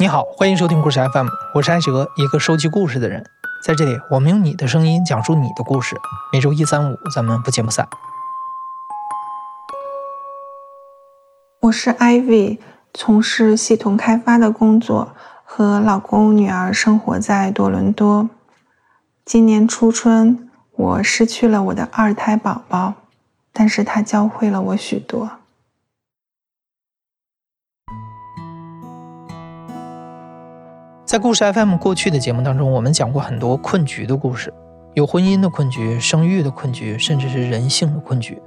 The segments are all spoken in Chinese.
你好，欢迎收听故事 FM，我是安哲，一个收集故事的人。在这里，我们用你的声音讲述你的故事。每周一、三、五，咱们不见不散。我是 Ivy，从事系统开发的工作，和老公、女儿生活在多伦多。今年初春，我失去了我的二胎宝宝，但是他教会了我许多。在故事 FM 过去的节目当中，我们讲过很多困局的故事，有婚姻的困局、生育的困局，甚至是人性的困局。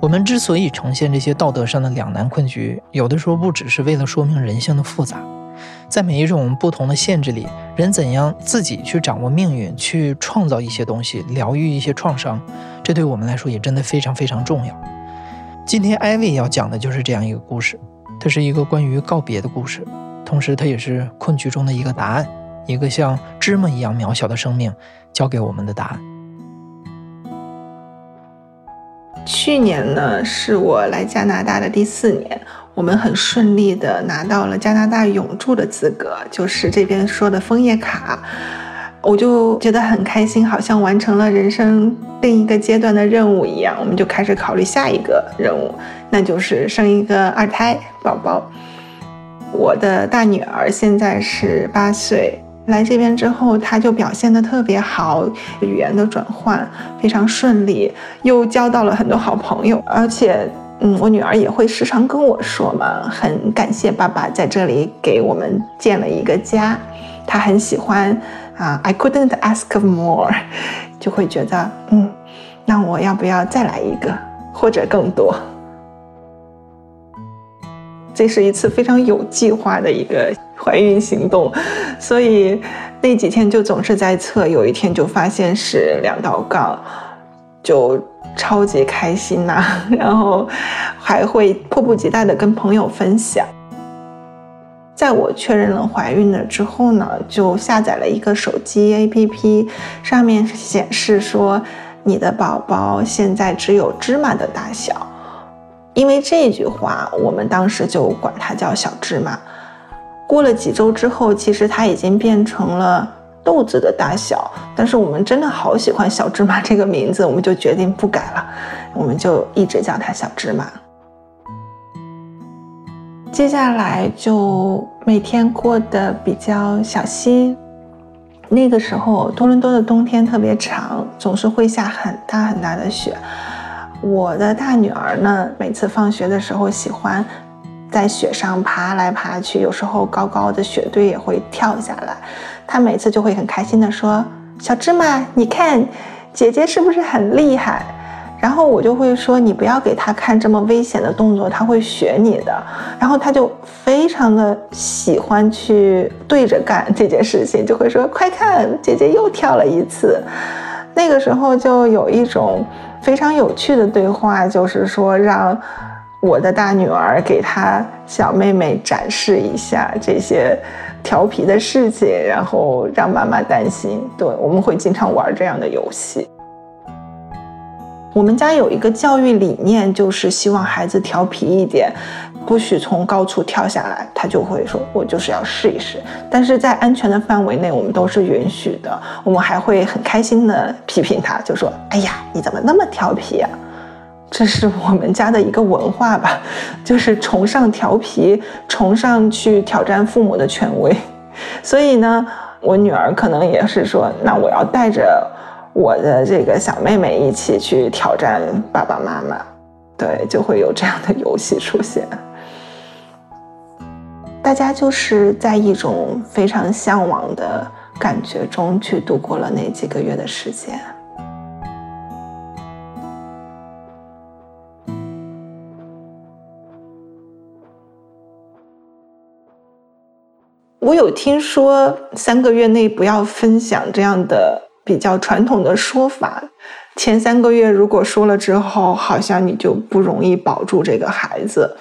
我们之所以呈现这些道德上的两难困局，有的时候不只是为了说明人性的复杂，在每一种不同的限制里，人怎样自己去掌握命运，去创造一些东西，疗愈一些创伤，这对我们来说也真的非常非常重要。今天艾薇要讲的就是这样一个故事，它是一个关于告别的故事。同时，它也是困局中的一个答案，一个像芝麻一样渺小的生命交给我们的答案。去年呢，是我来加拿大的第四年，我们很顺利的拿到了加拿大永住的资格，就是这边说的枫叶卡，我就觉得很开心，好像完成了人生另一个阶段的任务一样。我们就开始考虑下一个任务，那就是生一个二胎宝宝。我的大女儿现在是八岁，来这边之后，她就表现得特别好，语言的转换非常顺利，又交到了很多好朋友。而且，嗯，我女儿也会时常跟我说嘛，很感谢爸爸在这里给我们建了一个家，她很喜欢啊，I couldn't ask more，就会觉得，嗯，那我要不要再来一个，或者更多？这是一次非常有计划的一个怀孕行动，所以那几天就总是在测，有一天就发现是两道杠，就超级开心呐，然后还会迫不及待的跟朋友分享。在我确认了怀孕了之后呢，就下载了一个手机 APP，上面显示说你的宝宝现在只有芝麻的大小。因为这句话，我们当时就管它叫小芝麻。过了几周之后，其实它已经变成了豆子的大小。但是我们真的好喜欢小芝麻这个名字，我们就决定不改了，我们就一直叫它小芝麻。接下来就每天过得比较小心。那个时候，多伦多的冬天特别长，总是会下很大很大的雪。我的大女儿呢，每次放学的时候喜欢在雪上爬来爬去，有时候高高的雪堆也会跳下来。她每次就会很开心的说：“小芝麻，你看姐姐是不是很厉害？”然后我就会说：“你不要给她看这么危险的动作，她会学你的。”然后她就非常的喜欢去对着干这件事情，就会说：“快看，姐姐又跳了一次。”那个时候就有一种。非常有趣的对话，就是说让我的大女儿给她小妹妹展示一下这些调皮的事情，然后让妈妈担心。对，我们会经常玩这样的游戏。我们家有一个教育理念，就是希望孩子调皮一点。不许从高处跳下来，他就会说：“我就是要试一试。”但是在安全的范围内，我们都是允许的。我们还会很开心的批评他，就说：“哎呀，你怎么那么调皮啊？”这是我们家的一个文化吧，就是崇尚调皮，崇尚去挑战父母的权威。所以呢，我女儿可能也是说：“那我要带着我的这个小妹妹一起去挑战爸爸妈妈。”对，就会有这样的游戏出现。大家就是在一种非常向往的感觉中去度过了那几个月的时间。我有听说三个月内不要分享这样的比较传统的说法，前三个月如果说了之后，好像你就不容易保住这个孩子。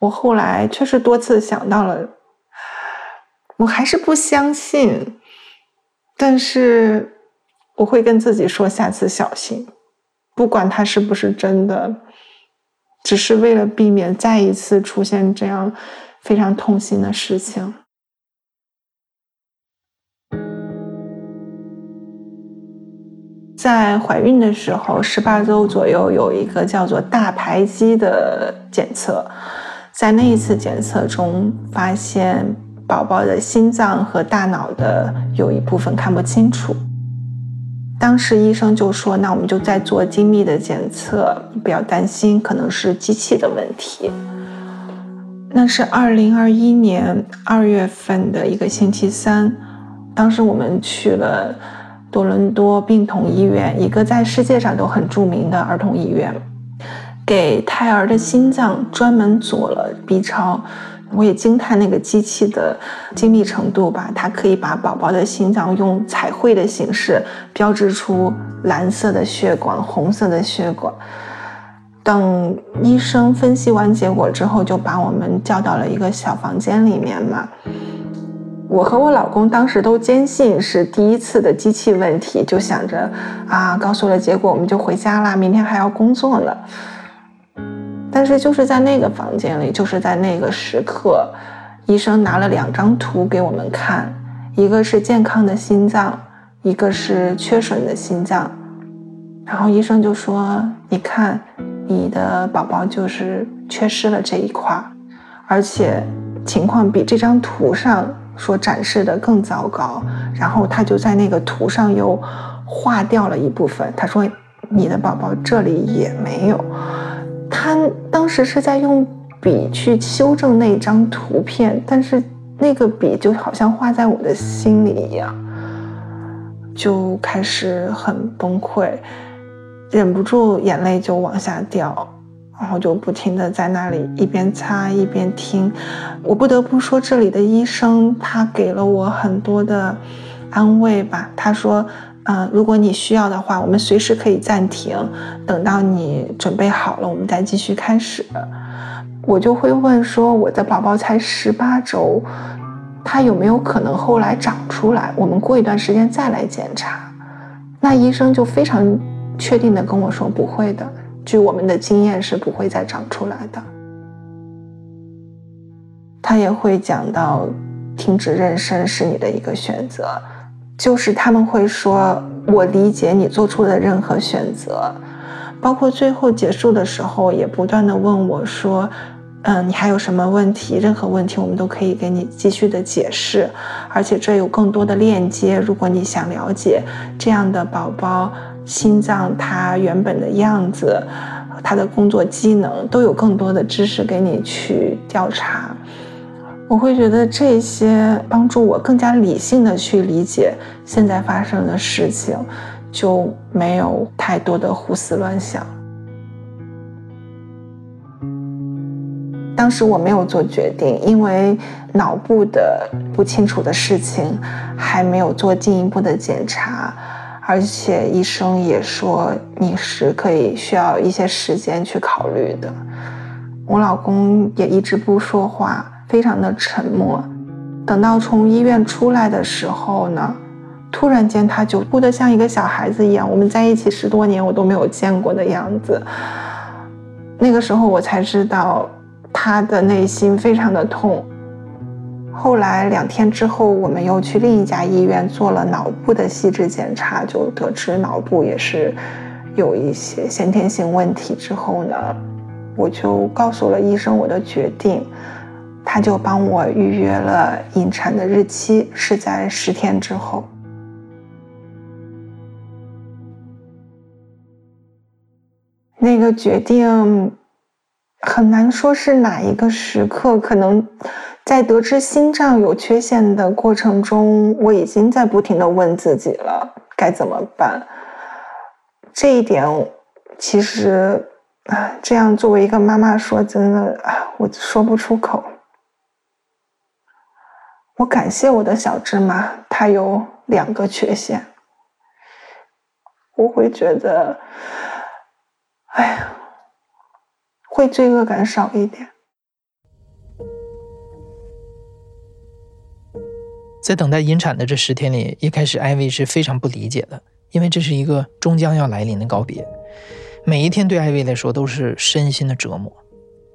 我后来确实多次想到了，我还是不相信，但是我会跟自己说下次小心，不管它是不是真的，只是为了避免再一次出现这样非常痛心的事情。在怀孕的时候，十八周左右有一个叫做大排畸的检测，在那一次检测中发现宝宝的心脏和大脑的有一部分看不清楚。当时医生就说：“那我们就再做精密的检测，不要担心，可能是机器的问题。”那是二零二一年二月份的一个星期三，当时我们去了。多伦多病童医院，一个在世界上都很著名的儿童医院，给胎儿的心脏专门做了 B 超。我也惊叹那个机器的精密程度吧，它可以把宝宝的心脏用彩绘的形式标志出蓝色的血管、红色的血管。等医生分析完结果之后，就把我们叫到了一个小房间里面嘛。我和我老公当时都坚信是第一次的机器问题，就想着啊，告诉了结果我们就回家啦，明天还要工作呢。但是就是在那个房间里，就是在那个时刻，医生拿了两张图给我们看，一个是健康的心脏，一个是缺损的心脏。然后医生就说：“你看，你的宝宝就是缺失了这一块，而且情况比这张图上。”说展示的更糟糕，然后他就在那个图上又划掉了一部分。他说：“你的宝宝这里也没有。”他当时是在用笔去修正那张图片，但是那个笔就好像画在我的心里一样，就开始很崩溃，忍不住眼泪就往下掉。然后就不停的在那里一边擦一边听，我不得不说这里的医生他给了我很多的安慰吧。他说，嗯，如果你需要的话，我们随时可以暂停，等到你准备好了，我们再继续开始。我就会问说，我的宝宝才十八周，他有没有可能后来长出来？我们过一段时间再来检查。那医生就非常确定的跟我说，不会的。据我们的经验是不会再长出来的。他也会讲到，停止妊娠是你的一个选择，就是他们会说，我理解你做出的任何选择，包括最后结束的时候也不断的问我说，嗯，你还有什么问题？任何问题我们都可以给你继续的解释，而且这有更多的链接，如果你想了解这样的宝宝。心脏它原本的样子，它的工作机能都有更多的知识给你去调查。我会觉得这些帮助我更加理性的去理解现在发生的事情，就没有太多的胡思乱想。当时我没有做决定，因为脑部的不清楚的事情还没有做进一步的检查。而且医生也说你是可以需要一些时间去考虑的。我老公也一直不说话，非常的沉默。等到从医院出来的时候呢，突然间他就哭得像一个小孩子一样。我们在一起十多年，我都没有见过的样子。那个时候我才知道，他的内心非常的痛。后来两天之后，我们又去另一家医院做了脑部的细致检查，就得知脑部也是有一些先天性问题。之后呢，我就告诉了医生我的决定，他就帮我预约了引产的日期，是在十天之后。那个决定很难说是哪一个时刻，可能。在得知心脏有缺陷的过程中，我已经在不停的问自己了，该怎么办？这一点，其实啊，这样作为一个妈妈说，真的啊，我说不出口。我感谢我的小芝麻，它有两个缺陷，我会觉得，哎呀，会罪恶感少一点。在等待引产的这十天里，一开始艾薇是非常不理解的，因为这是一个终将要来临的告别，每一天对艾薇来说都是身心的折磨。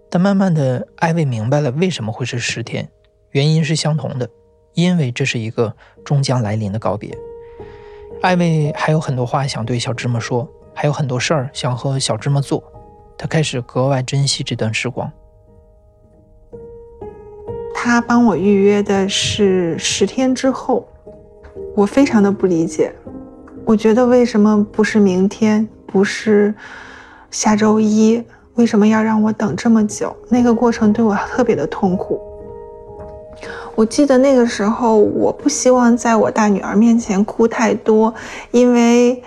但慢慢的，艾薇明白了为什么会是十天，原因是相同的，因为这是一个终将来临的告别。艾薇还有很多话想对小芝麻说，还有很多事儿想和小芝麻做。他开始格外珍惜这段时光。他帮我预约的是十天之后，我非常的不理解，我觉得为什么不是明天，不是下周一，为什么要让我等这么久？那个过程对我特别的痛苦。我记得那个时候，我不希望在我大女儿面前哭太多，因为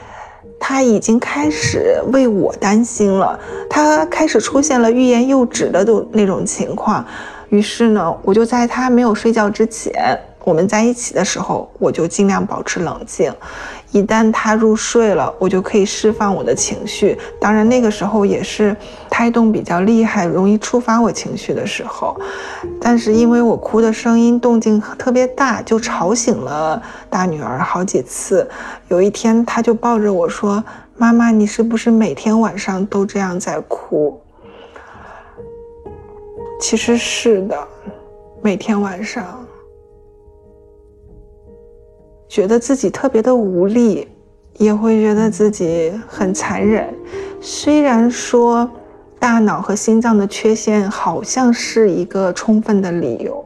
他已经开始为我担心了，他开始出现了欲言又止的那种情况。于是呢，我就在他没有睡觉之前，我们在一起的时候，我就尽量保持冷静。一旦他入睡了，我就可以释放我的情绪。当然，那个时候也是胎动比较厉害，容易触发我情绪的时候。但是因为我哭的声音动静特别大，就吵醒了大女儿好几次。有一天，她就抱着我说：“妈妈，你是不是每天晚上都这样在哭？”其实是的，每天晚上觉得自己特别的无力，也会觉得自己很残忍。虽然说大脑和心脏的缺陷好像是一个充分的理由，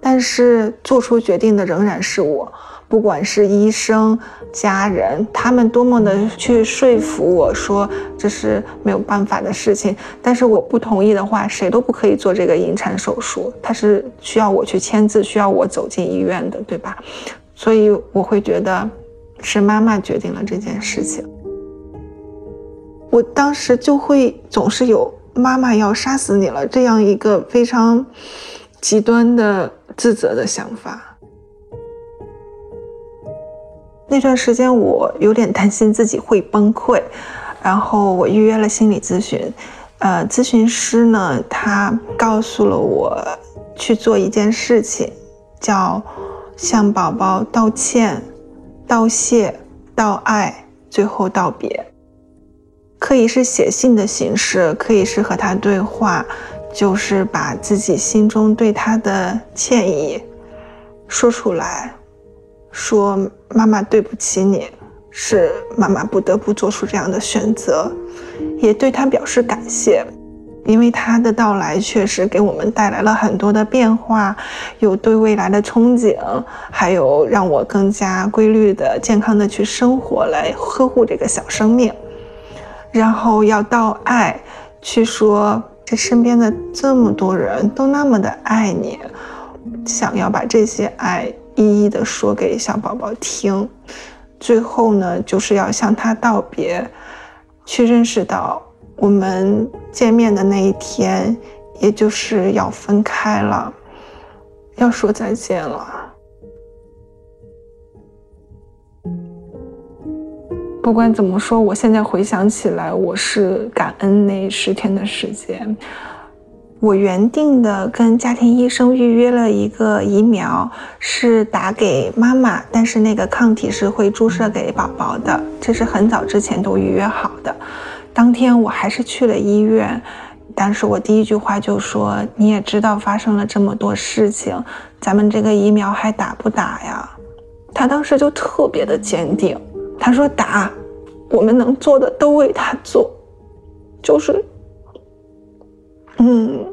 但是做出决定的仍然是我。不管是医生、家人，他们多么的去说服我说这是没有办法的事情，但是我不同意的话，谁都不可以做这个引产手术，它是需要我去签字，需要我走进医院的，对吧？所以我会觉得是妈妈决定了这件事情。我当时就会总是有妈妈要杀死你了这样一个非常极端的自责的想法。那段时间我有点担心自己会崩溃，然后我预约了心理咨询，呃，咨询师呢，他告诉了我去做一件事情，叫向宝宝道歉、道谢、道爱，最后道别。可以是写信的形式，可以是和他对话，就是把自己心中对他的歉意说出来。说妈妈对不起你，是妈妈不得不做出这样的选择，也对他表示感谢，因为他的到来确实给我们带来了很多的变化，有对未来的憧憬，还有让我更加规律的、健康的去生活，来呵护这个小生命。然后要到爱，去说这身边的这么多人都那么的爱你，想要把这些爱。一一的说给小宝宝听，最后呢，就是要向他道别，去认识到我们见面的那一天，也就是要分开了，要说再见了。不管怎么说，我现在回想起来，我是感恩那十天的时间。我原定的跟家庭医生预约了一个疫苗，是打给妈妈，但是那个抗体是会注射给宝宝的，这是很早之前都预约好的。当天我还是去了医院，但是我第一句话就说：“你也知道发生了这么多事情，咱们这个疫苗还打不打呀？”他当时就特别的坚定，他说：“打，我们能做的都为他做，就是，嗯。”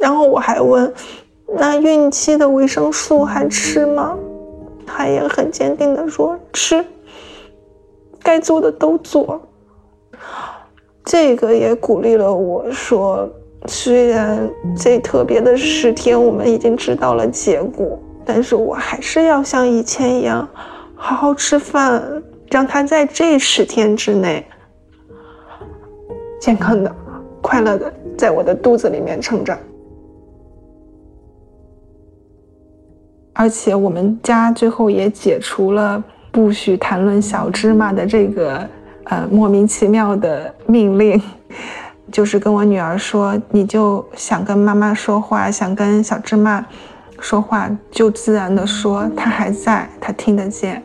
然后我还问，那孕期的维生素还吃吗？他也很坚定的说吃，该做的都做。这个也鼓励了我说，虽然这特别的十天我们已经知道了结果，但是我还是要像以前一样，好好吃饭，让他在这十天之内健康的、快乐的在我的肚子里面成长。而且我们家最后也解除了不许谈论小芝麻的这个呃莫名其妙的命令，就是跟我女儿说，你就想跟妈妈说话，想跟小芝麻说话，就自然的说，她还在，她听得见。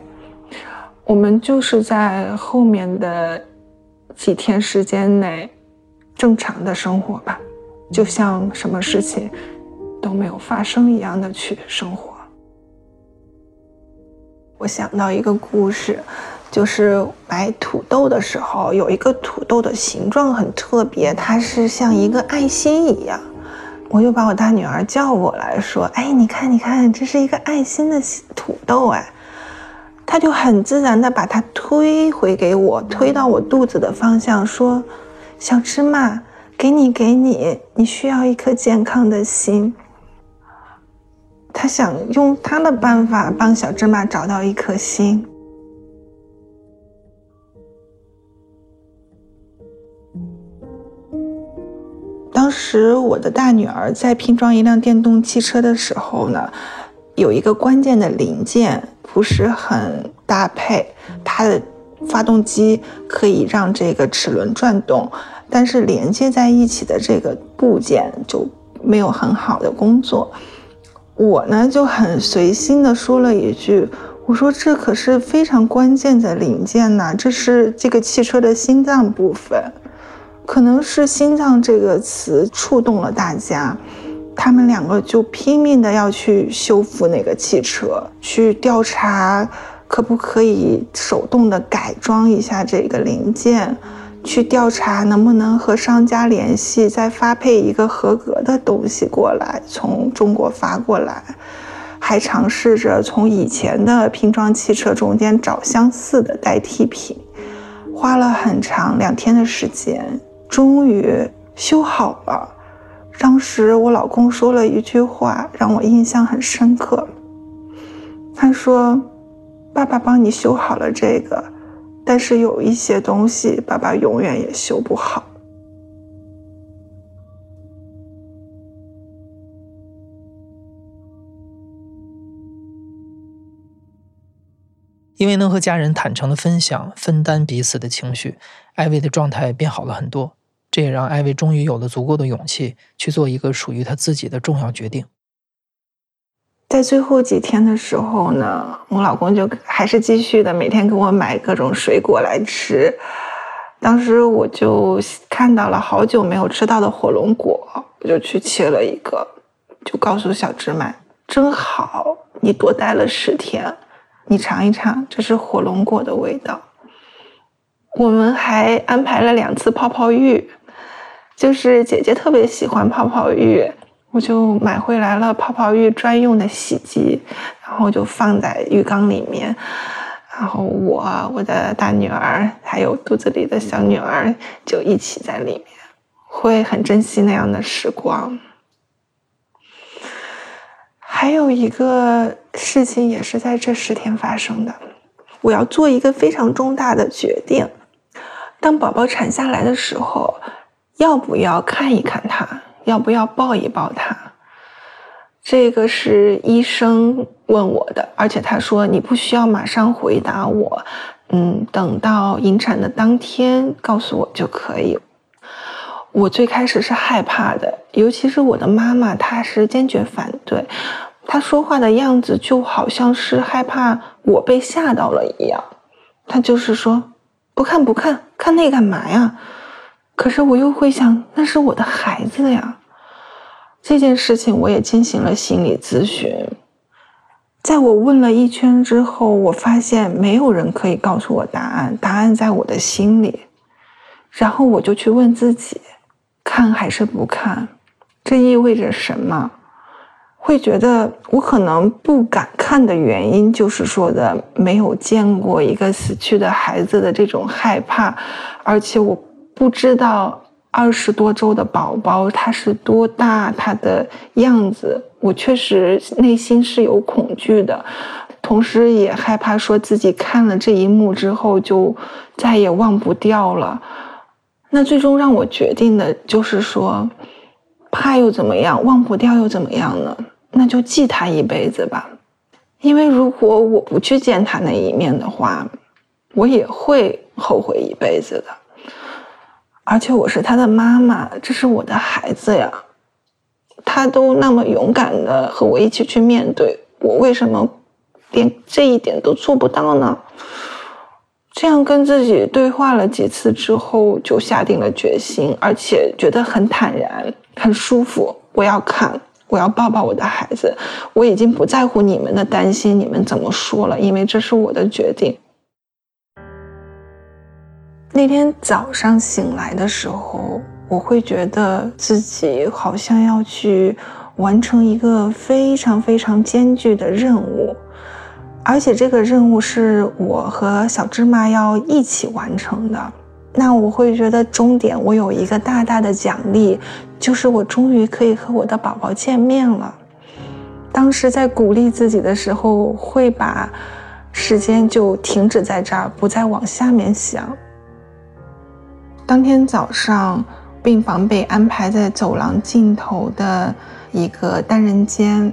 我们就是在后面的几天时间内正常的生活吧，就像什么事情都没有发生一样的去生活。我想到一个故事，就是买土豆的时候，有一个土豆的形状很特别，它是像一个爱心一样。我就把我大女儿叫过来说：“哎，你看，你看，这是一个爱心的土豆哎。”她就很自然的把它推回给我，推到我肚子的方向，说：“小芝麻，给你，给你，你需要一颗健康的心。”她想用她的办法帮小芝麻找到一颗心。当时我的大女儿在拼装一辆电动汽车的时候呢，有一个关键的零件不是很搭配，它的发动机可以让这个齿轮转动，但是连接在一起的这个部件就没有很好的工作。我呢就很随心的说了一句：“我说这可是非常关键的零件呐，这是这个汽车的心脏部分。”可能是“心脏”这个词触动了大家，他们两个就拼命的要去修复那个汽车，去调查可不可以手动的改装一下这个零件，去调查能不能和商家联系，再发配一个合格的东西过来，从中国发过来，还尝试着从以前的拼装汽车中间找相似的代替品，花了很长两天的时间。终于修好了。当时我老公说了一句话，让我印象很深刻。他说：“爸爸帮你修好了这个，但是有一些东西，爸爸永远也修不好。”因为能和家人坦诚的分享、分担彼此的情绪，艾薇的状态变好了很多。这也让艾薇终于有了足够的勇气去做一个属于她自己的重要决定。在最后几天的时候呢，我老公就还是继续的每天给我买各种水果来吃。当时我就看到了好久没有吃到的火龙果，我就去切了一个，就告诉小芝麻：“真好，你多待了十天，你尝一尝，这是火龙果的味道。”我们还安排了两次泡泡浴。就是姐姐特别喜欢泡泡浴，我就买回来了泡泡浴专用的洗剂，然后就放在浴缸里面，然后我、我的大女儿还有肚子里的小女儿就一起在里面，会很珍惜那样的时光。还有一个事情也是在这十天发生的，我要做一个非常重大的决定，当宝宝产下来的时候。要不要看一看他？要不要抱一抱他？这个是医生问我的，而且他说你不需要马上回答我，嗯，等到引产的当天告诉我就可以。我最开始是害怕的，尤其是我的妈妈，她是坚决反对，她说话的样子就好像是害怕我被吓到了一样，她就是说不看不看，看那干嘛呀？可是我又会想，那是我的孩子呀。这件事情我也进行了心理咨询，在我问了一圈之后，我发现没有人可以告诉我答案，答案在我的心里。然后我就去问自己，看还是不看？这意味着什么？会觉得我可能不敢看的原因，就是说的没有见过一个死去的孩子的这种害怕，而且我。不知道二十多周的宝宝他是多大，他的样子，我确实内心是有恐惧的，同时也害怕说自己看了这一幕之后就再也忘不掉了。那最终让我决定的就是说，怕又怎么样，忘不掉又怎么样呢？那就记他一辈子吧，因为如果我不去见他那一面的话，我也会后悔一辈子的。而且我是他的妈妈，这是我的孩子呀，他都那么勇敢的和我一起去面对，我为什么连这一点都做不到呢？这样跟自己对话了几次之后，就下定了决心，而且觉得很坦然、很舒服。我要看，我要抱抱我的孩子，我已经不在乎你们的担心，你们怎么说了，因为这是我的决定。那天早上醒来的时候，我会觉得自己好像要去完成一个非常非常艰巨的任务，而且这个任务是我和小芝麻要一起完成的。那我会觉得终点我有一个大大的奖励，就是我终于可以和我的宝宝见面了。当时在鼓励自己的时候，会把时间就停止在这儿，不再往下面想。当天早上，病房被安排在走廊尽头的一个单人间，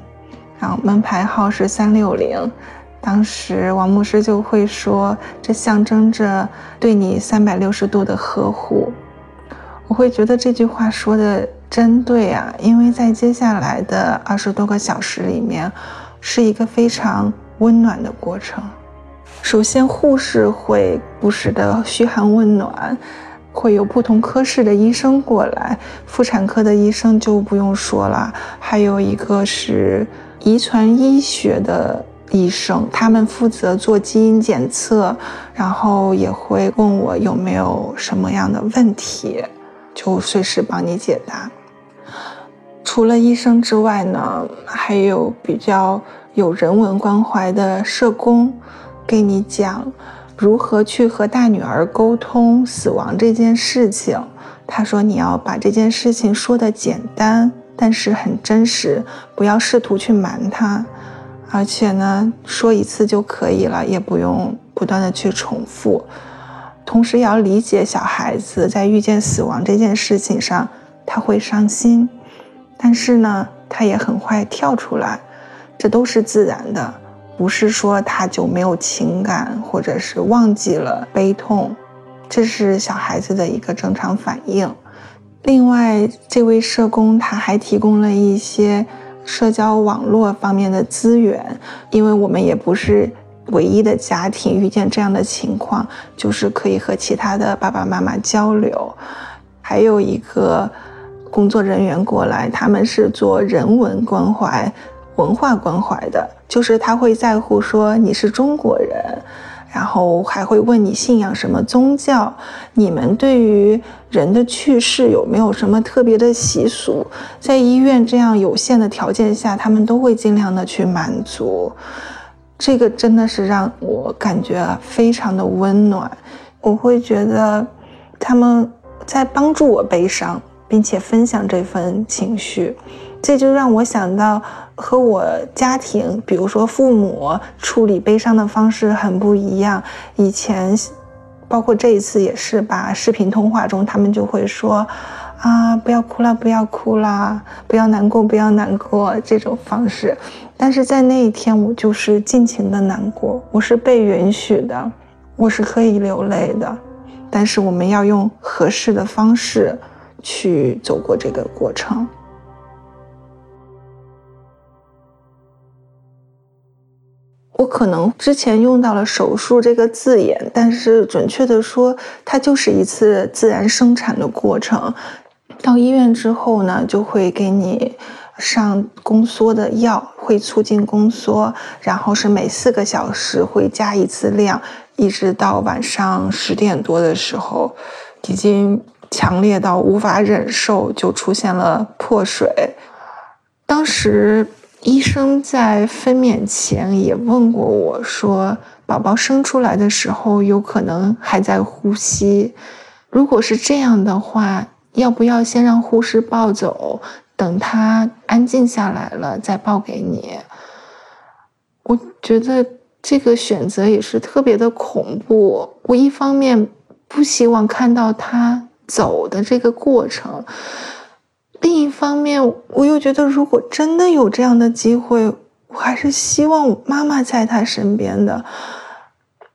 然后门牌号是三六零。当时王牧师就会说：“这象征着对你三百六十度的呵护。”我会觉得这句话说的真对啊，因为在接下来的二十多个小时里面，是一个非常温暖的过程。首先，护士会不时的嘘寒问暖。会有不同科室的医生过来，妇产科的医生就不用说了，还有一个是遗传医学的医生，他们负责做基因检测，然后也会问我有没有什么样的问题，就随时帮你解答。除了医生之外呢，还有比较有人文关怀的社工，给你讲。如何去和大女儿沟通死亡这件事情？他说：“你要把这件事情说的简单，但是很真实，不要试图去瞒他。而且呢，说一次就可以了，也不用不断的去重复。同时也要理解小孩子在遇见死亡这件事情上，他会伤心，但是呢，他也很快跳出来，这都是自然的。”不是说他就没有情感，或者是忘记了悲痛，这是小孩子的一个正常反应。另外，这位社工他还提供了一些社交网络方面的资源，因为我们也不是唯一的家庭遇见这样的情况，就是可以和其他的爸爸妈妈交流。还有一个工作人员过来，他们是做人文关怀。文化关怀的，就是他会在乎说你是中国人，然后还会问你信仰什么宗教，你们对于人的去世有没有什么特别的习俗？在医院这样有限的条件下，他们都会尽量的去满足。这个真的是让我感觉非常的温暖，我会觉得他们在帮助我悲伤，并且分享这份情绪。这就让我想到和我家庭，比如说父母处理悲伤的方式很不一样。以前，包括这一次也是吧，视频通话中他们就会说：“啊，不要哭了，不要哭了，不要难过，不要难过。”这种方式。但是在那一天，我就是尽情的难过，我是被允许的，我是可以流泪的。但是我们要用合适的方式去走过这个过程。我可能之前用到了“手术”这个字眼，但是准确的说，它就是一次自然生产的过程。到医院之后呢，就会给你上宫缩的药，会促进宫缩，然后是每四个小时会加一次量，一直到晚上十点多的时候，已经强烈到无法忍受，就出现了破水。当时。医生在分娩前也问过我说：“宝宝生出来的时候有可能还在呼吸，如果是这样的话，要不要先让护士抱走，等他安静下来了再抱给你？”我觉得这个选择也是特别的恐怖。我一方面不希望看到他走的这个过程。另一方面，我又觉得，如果真的有这样的机会，我还是希望妈妈在他身边的。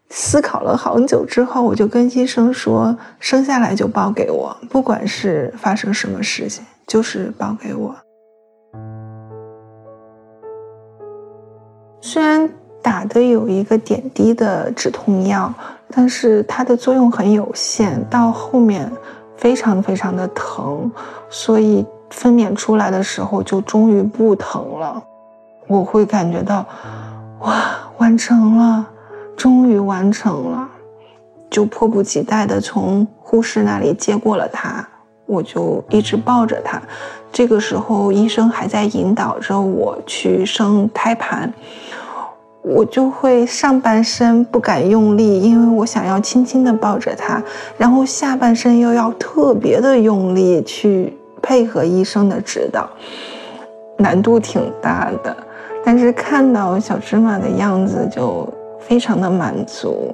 思考了好久之后，我就跟医生说：“生下来就抱给我，不管是发生什么事情，就是抱给我。”虽然打的有一个点滴的止痛药，但是它的作用很有限，到后面非常非常的疼，所以。分娩出来的时候就终于不疼了，我会感觉到，哇，完成了，终于完成了。就迫不及待地从护士那里接过了他，我就一直抱着他。这个时候，医生还在引导着我去生胎盘，我就会上半身不敢用力，因为我想要轻轻地抱着他，然后下半身又要特别的用力去配合医生的指导，难度挺大的。但是看到小芝麻的样子，就非常的满足。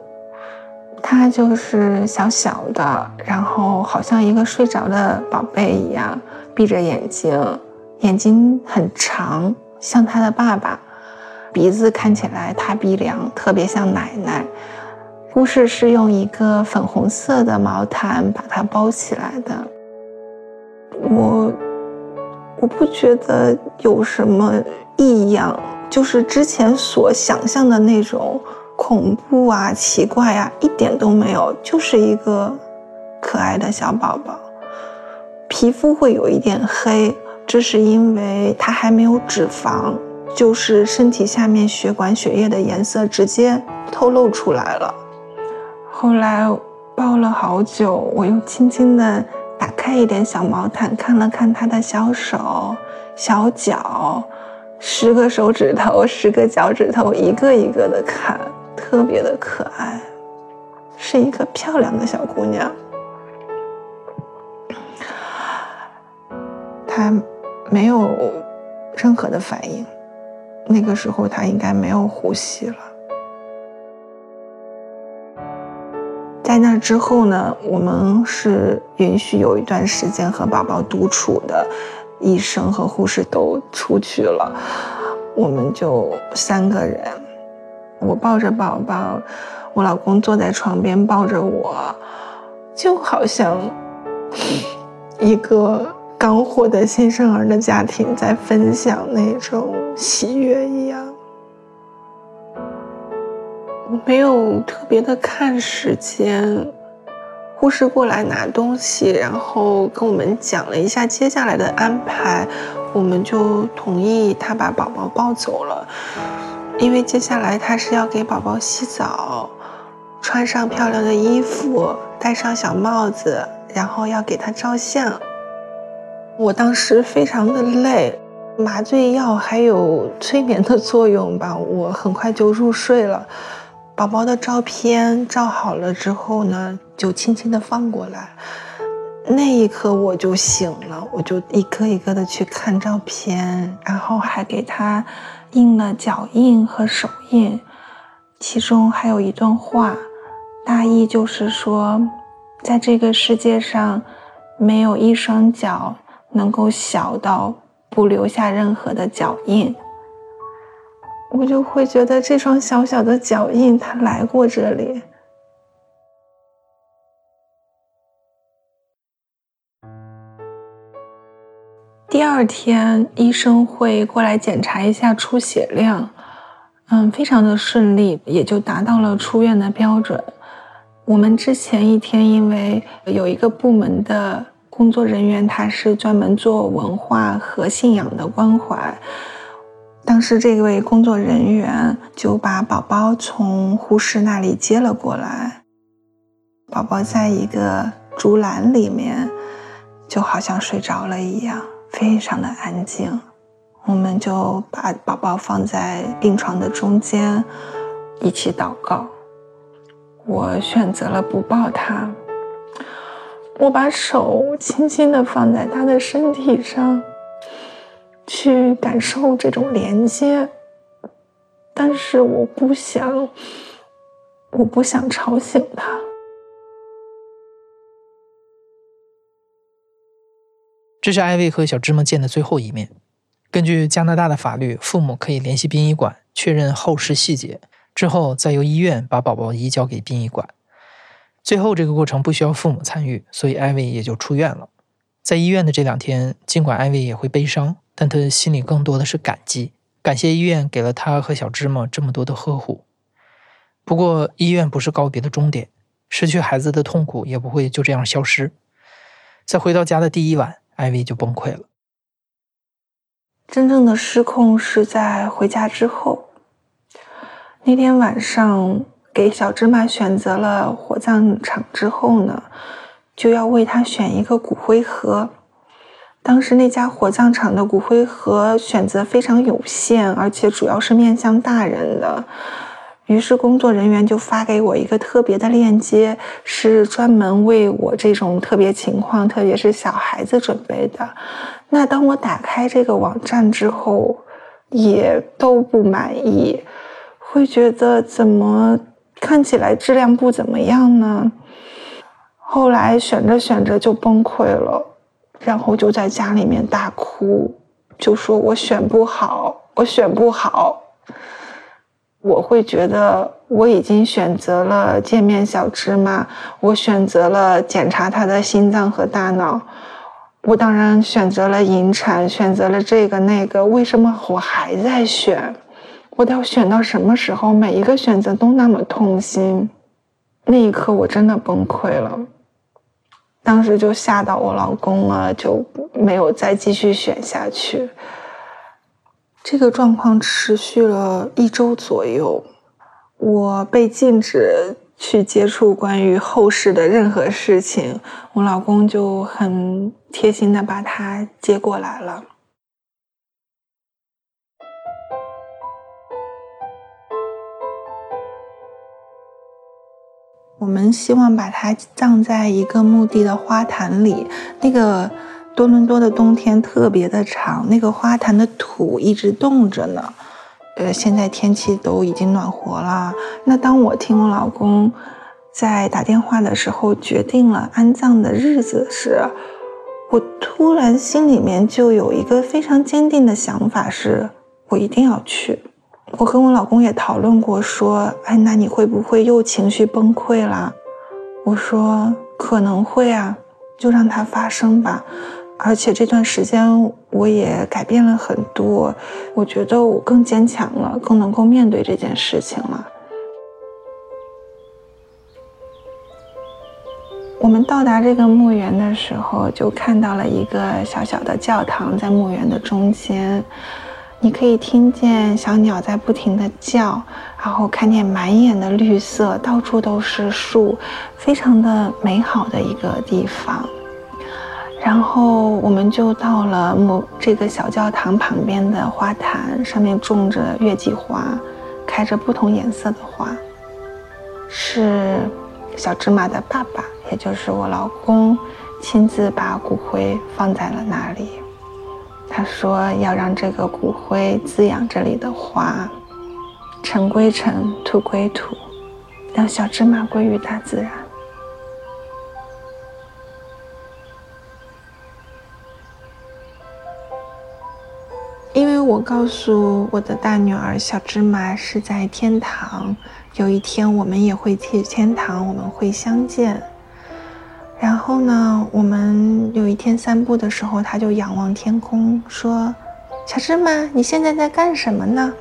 他就是小小的，然后好像一个睡着的宝贝一样，闭着眼睛，眼睛很长，像他的爸爸，鼻子看起来塌鼻梁，特别像奶奶。护士是用一个粉红色的毛毯把它包起来的。我我不觉得有什么异样，就是之前所想象的那种。恐怖啊，奇怪啊，一点都没有，就是一个可爱的小宝宝。皮肤会有一点黑，这是因为他还没有脂肪，就是身体下面血管血液的颜色直接透露出来了。后来抱了好久，我又轻轻地打开一点小毛毯，看了看他的小手、小脚，十个手指头、十个脚趾头，一个一个的看。特别的可爱，是一个漂亮的小姑娘。她没有任何的反应，那个时候她应该没有呼吸了。在那之后呢，我们是允许有一段时间和宝宝独处的，医生和护士都出去了，我们就三个人。我抱着宝宝，我老公坐在床边抱着我，就好像一个刚获得新生儿的家庭在分享那种喜悦一样。我没有特别的看时间，护士过来拿东西，然后跟我们讲了一下接下来的安排，我们就同意他把宝宝抱走了。因为接下来他是要给宝宝洗澡，穿上漂亮的衣服，戴上小帽子，然后要给他照相。我当时非常的累，麻醉药还有催眠的作用吧，我很快就入睡了。宝宝的照片照好了之后呢，就轻轻的放过来。那一刻我就醒了，我就一个一个的去看照片，然后还给他。印了脚印和手印，其中还有一段话，大意就是说，在这个世界上，没有一双脚能够小到不留下任何的脚印。我就会觉得这双小小的脚印，它来过这里。第二天，医生会过来检查一下出血量，嗯，非常的顺利，也就达到了出院的标准。我们之前一天，因为有一个部门的工作人员，他是专门做文化和信仰的关怀，当时这位工作人员就把宝宝从护士那里接了过来，宝宝在一个竹篮里面，就好像睡着了一样。非常的安静，我们就把宝宝放在病床的中间，一起祷告。我选择了不抱他，我把手轻轻的放在他的身体上，去感受这种连接。但是我不想，我不想吵醒他。这是艾薇和小芝麻见的最后一面。根据加拿大的法律，父母可以联系殡仪馆确认后事细节，之后再由医院把宝宝移交给殡仪馆。最后这个过程不需要父母参与，所以艾薇也就出院了。在医院的这两天，尽管艾薇也会悲伤，但他心里更多的是感激，感谢医院给了他和小芝麻这么多的呵护。不过，医院不是告别的终点，失去孩子的痛苦也不会就这样消失。在回到家的第一晚。艾薇就崩溃了。真正的失控是在回家之后。那天晚上，给小芝麻选择了火葬场之后呢，就要为他选一个骨灰盒。当时那家火葬场的骨灰盒选择非常有限，而且主要是面向大人的。于是工作人员就发给我一个特别的链接，是专门为我这种特别情况，特别是小孩子准备的。那当我打开这个网站之后，也都不满意，会觉得怎么看起来质量不怎么样呢？后来选着选着就崩溃了。然后就在家里面大哭，就说我选不好，我选不好。我会觉得我已经选择了见面小芝麻，我选择了检查他的心脏和大脑，我当然选择了引产，选择了这个那个，为什么我还在选？我要选到什么时候？每一个选择都那么痛心，那一刻我真的崩溃了。当时就吓到我老公了，就没有再继续选下去。这个状况持续了一周左右，我被禁止去接触关于后世的任何事情，我老公就很贴心的把他接过来了。我们希望把它葬在一个墓地的花坛里。那个多伦多的冬天特别的长，那个花坛的土一直冻着呢。呃，现在天气都已经暖和了。那当我听我老公在打电话的时候，决定了安葬的日子时，我突然心里面就有一个非常坚定的想法，是我一定要去。我跟我老公也讨论过，说，哎，那你会不会又情绪崩溃了？我说可能会啊，就让它发生吧。而且这段时间我也改变了很多，我觉得我更坚强了，更能够面对这件事情了。我们到达这个墓园的时候，就看到了一个小小的教堂在墓园的中间。你可以听见小鸟在不停地叫，然后看见满眼的绿色，到处都是树，非常的美好的一个地方。然后我们就到了某这个小教堂旁边的花坛，上面种着月季花，开着不同颜色的花，是小芝麻的爸爸，也就是我老公，亲自把骨灰放在了那里。他说要让这个骨灰滋养这里的花，尘归尘，土归土，让小芝麻归于大自然。因为我告诉我的大女儿小芝麻是在天堂，有一天我们也会去天堂，我们会相见。然后呢，我们有一天散步的时候，他就仰望天空，说：“小芝麻，你现在在干什么呢？”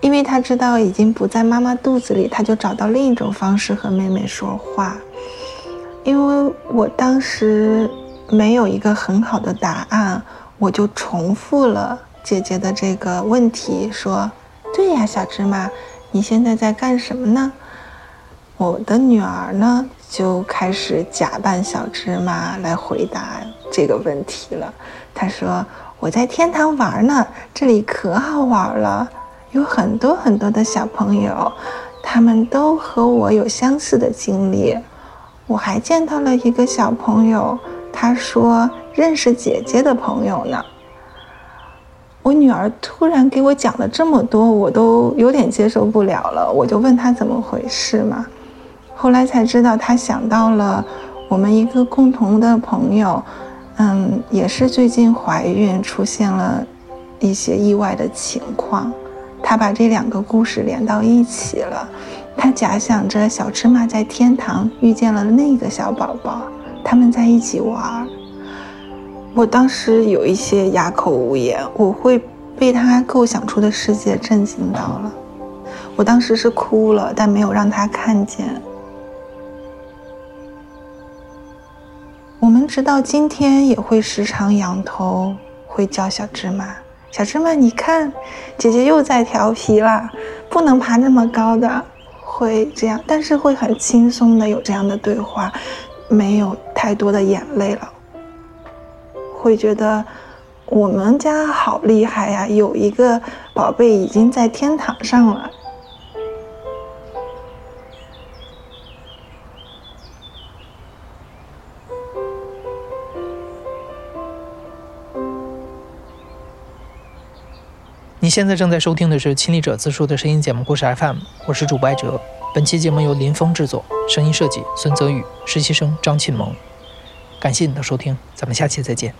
因为他知道已经不在妈妈肚子里，他就找到另一种方式和妹妹说话。因为我当时没有一个很好的答案，我就重复了姐姐的这个问题，说：“对呀，小芝麻，你现在在干什么呢？”我的女儿呢？就开始假扮小芝麻来回答这个问题了。他说：“我在天堂玩呢，这里可好玩了，有很多很多的小朋友，他们都和我有相似的经历。我还见到了一个小朋友，他说认识姐姐的朋友呢。”我女儿突然给我讲了这么多，我都有点接受不了了。我就问她怎么回事嘛。后来才知道，他想到了我们一个共同的朋友，嗯，也是最近怀孕，出现了一些意外的情况。他把这两个故事连到一起了。他假想着小芝麻在天堂遇见了那个小宝宝，他们在一起玩。我当时有一些哑口无言，我会被他构想出的世界震惊到了。我当时是哭了，但没有让他看见。直到今天也会时常仰头，会叫小芝麻。小芝麻，你看，姐姐又在调皮了，不能爬那么高的，会这样，但是会很轻松的有这样的对话，没有太多的眼泪了，会觉得我们家好厉害呀，有一个宝贝已经在天堂上了。你现在正在收听的是《亲历者自述》的声音节目故事 FM，我是主播艾哲。本期节目由林峰制作，声音设计孙泽宇，实习生张庆萌。感谢你的收听，咱们下期再见。